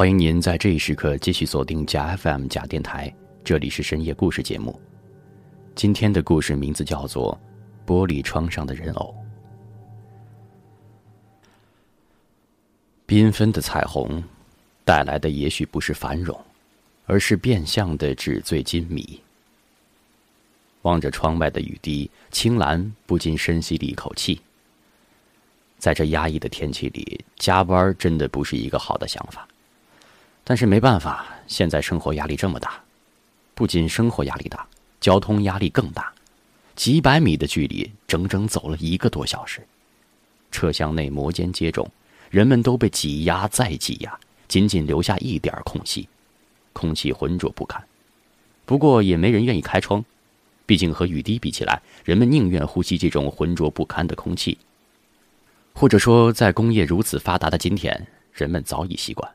欢迎您在这一时刻继续锁定假 FM 假电台，这里是深夜故事节目。今天的故事名字叫做《玻璃窗上的人偶》。缤纷的彩虹带来的也许不是繁荣，而是变相的纸醉金迷。望着窗外的雨滴，青兰不禁深吸了一口气。在这压抑的天气里，加班真的不是一个好的想法。但是没办法，现在生活压力这么大，不仅生活压力大，交通压力更大。几百米的距离，整整走了一个多小时。车厢内摩肩接踵，人们都被挤压再挤压，仅仅留下一点空隙，空气浑浊不堪。不过也没人愿意开窗，毕竟和雨滴比起来，人们宁愿呼吸这种浑浊不堪的空气。或者说，在工业如此发达的今天，人们早已习惯。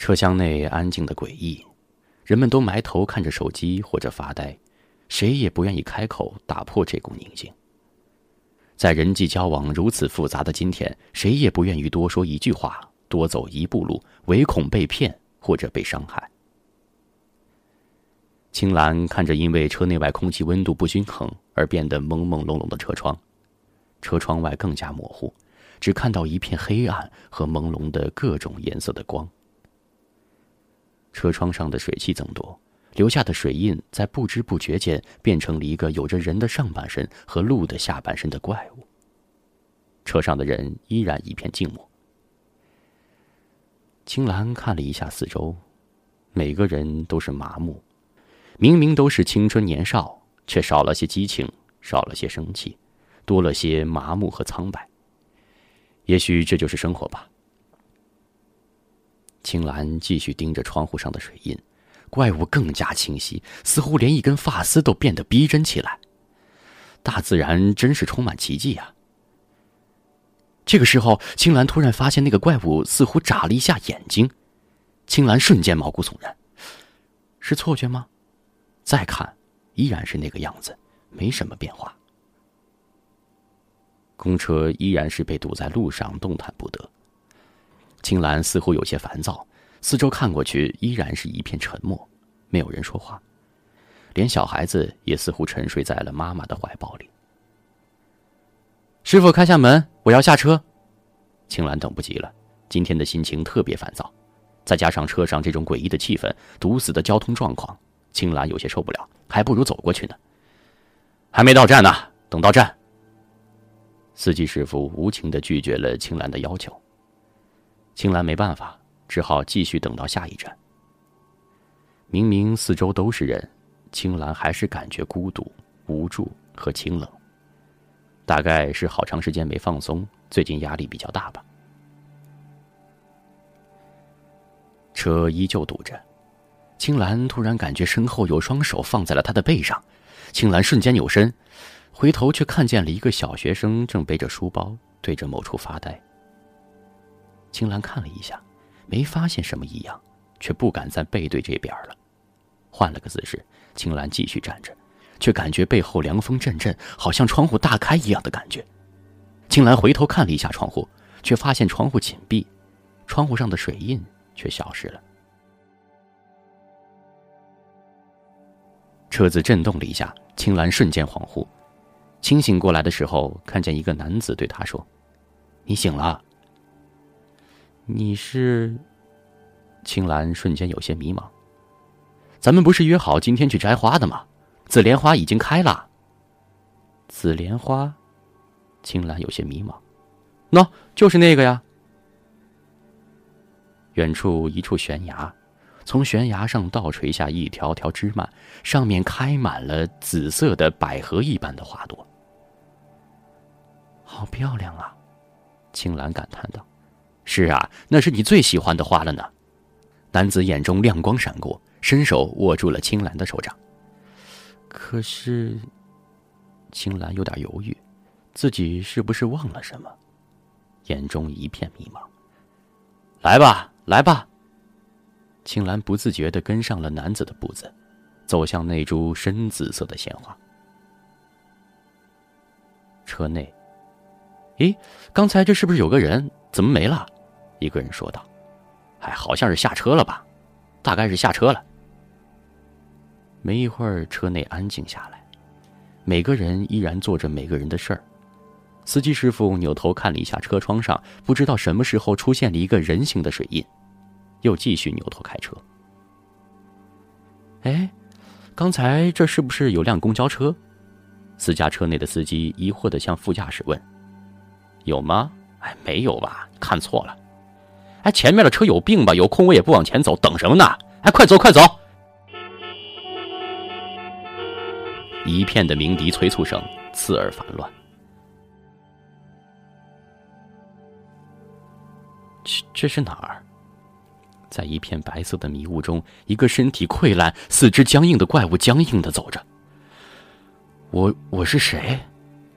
车厢内安静的诡异，人们都埋头看着手机或者发呆，谁也不愿意开口打破这股宁静。在人际交往如此复杂的今天，谁也不愿意多说一句话，多走一步路，唯恐被骗或者被伤害。青兰看着因为车内外空气温度不均衡而变得朦朦胧胧的车窗，车窗外更加模糊，只看到一片黑暗和朦胧的各种颜色的光。车窗上的水汽增多，留下的水印在不知不觉间变成了一个有着人的上半身和鹿的下半身的怪物。车上的人依然一片静默。青兰看了一下四周，每个人都是麻木，明明都是青春年少，却少了些激情，少了些生气，多了些麻木和苍白。也许这就是生活吧。青兰继续盯着窗户上的水印，怪物更加清晰，似乎连一根发丝都变得逼真起来。大自然真是充满奇迹啊！这个时候，青兰突然发现那个怪物似乎眨了一下眼睛，青兰瞬间毛骨悚然，是错觉吗？再看，依然是那个样子，没什么变化。公车依然是被堵在路上，动弹不得。青兰似乎有些烦躁，四周看过去依然是一片沉默，没有人说话，连小孩子也似乎沉睡在了妈妈的怀抱里。师傅，开下门，我要下车。青兰等不及了，今天的心情特别烦躁，再加上车上这种诡异的气氛、堵死的交通状况，青兰有些受不了，还不如走过去呢。还没到站呢，等到站。司机师傅无情的拒绝了青兰的要求。青兰没办法，只好继续等到下一站。明明四周都是人，青兰还是感觉孤独、无助和清冷。大概是好长时间没放松，最近压力比较大吧。车依旧堵着，青兰突然感觉身后有双手放在了她的背上，青兰瞬间扭身，回头却看见了一个小学生正背着书包对着某处发呆。青兰看了一下，没发现什么异样，却不敢再背对这边了。换了个姿势，青兰继续站着，却感觉背后凉风阵阵，好像窗户大开一样的感觉。青兰回头看了一下窗户，却发现窗户紧闭，窗户上的水印却消失了。车子震动了一下，青兰瞬间恍惚，清醒过来的时候，看见一个男子对她说：“你醒了。”你是，青兰瞬间有些迷茫。咱们不是约好今天去摘花的吗？紫莲花已经开了。紫莲花，青兰有些迷茫。喏，就是那个呀。远处一处悬崖，从悬崖上倒垂下一条条枝蔓，上面开满了紫色的百合一般的花朵。好漂亮啊！青兰感叹道。是啊，那是你最喜欢的花了呢。男子眼中亮光闪过，伸手握住了青兰的手掌。可是，青兰有点犹豫，自己是不是忘了什么？眼中一片迷茫。来吧，来吧。青兰不自觉的跟上了男子的步子，走向那株深紫色的鲜花。车内，咦，刚才这是不是有个人？怎么没了？一个人说道：“哎，好像是下车了吧？大概是下车了。”没一会儿，车内安静下来，每个人依然做着每个人的事儿。司机师傅扭头看了一下车窗上，不知道什么时候出现了一个人形的水印，又继续扭头开车。哎，刚才这是不是有辆公交车？私家车内的司机疑惑的向副驾驶问：“有吗？哎，没有吧？看错了。哎，前面的车有病吧？有空位也不往前走，等什么呢？哎，快走，快走！”一片的鸣笛催促声刺耳烦乱。这这是哪儿？在一片白色的迷雾中，一个身体溃烂、四肢僵硬的怪物僵硬的走着。我我是谁？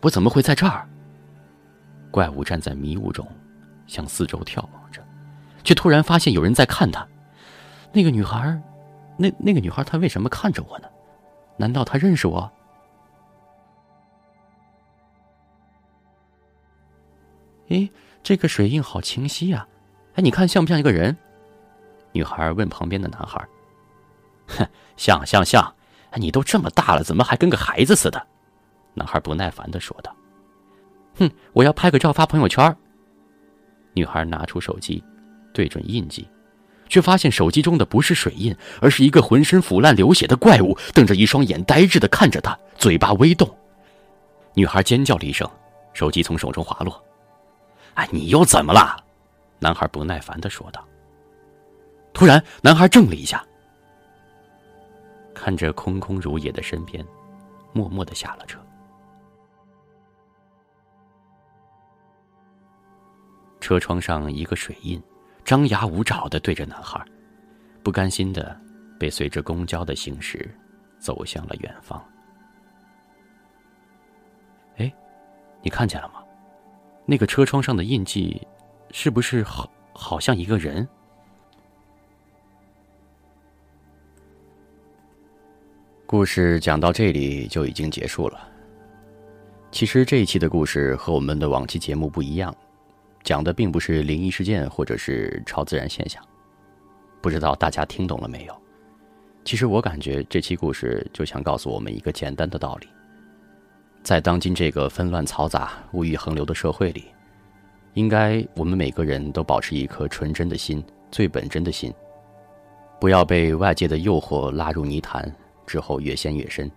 我怎么会在这儿？怪物站在迷雾中，向四周眺望着，却突然发现有人在看他。那个女孩，那那个女孩，她为什么看着我呢？难道她认识我？诶，这个水印好清晰呀！哎，你看像不像一个人？女孩问旁边的男孩。哼，像像像！你都这么大了，怎么还跟个孩子似的？男孩不耐烦的说道。哼，我要拍个照发朋友圈。女孩拿出手机，对准印记，却发现手机中的不是水印，而是一个浑身腐烂流血的怪物，瞪着一双眼，呆滞的看着他，嘴巴微动。女孩尖叫了一声，手机从手中滑落。哎，你又怎么了？男孩不耐烦的说道。突然，男孩怔了一下，看着空空如也的身边，默默的下了车。车窗上一个水印，张牙舞爪的对着男孩，不甘心的被随着公交的行驶，走向了远方。哎，你看见了吗？那个车窗上的印记。是不是好，好像一个人？故事讲到这里就已经结束了。其实这一期的故事和我们的往期节目不一样，讲的并不是灵异事件或者是超自然现象。不知道大家听懂了没有？其实我感觉这期故事就想告诉我们一个简单的道理：在当今这个纷乱嘈杂、物欲横流的社会里。应该，我们每个人都保持一颗纯真的心，最本真的心，不要被外界的诱惑拉入泥潭，之后越陷越深。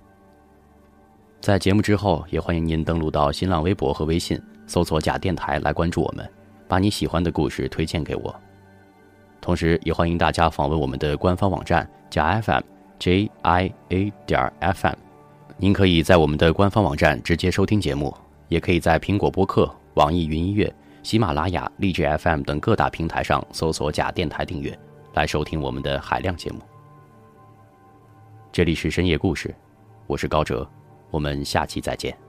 在节目之后，也欢迎您登录到新浪微博和微信，搜索“假电台”来关注我们，把你喜欢的故事推荐给我。同时，也欢迎大家访问我们的官方网站“假 FM”，J I A 点 F M。您可以在我们的官方网站直接收听节目，也可以在苹果播客、网易云音乐。喜马拉雅、荔枝 FM 等各大平台上搜索“假电台”订阅，来收听我们的海量节目。这里是深夜故事，我是高哲，我们下期再见。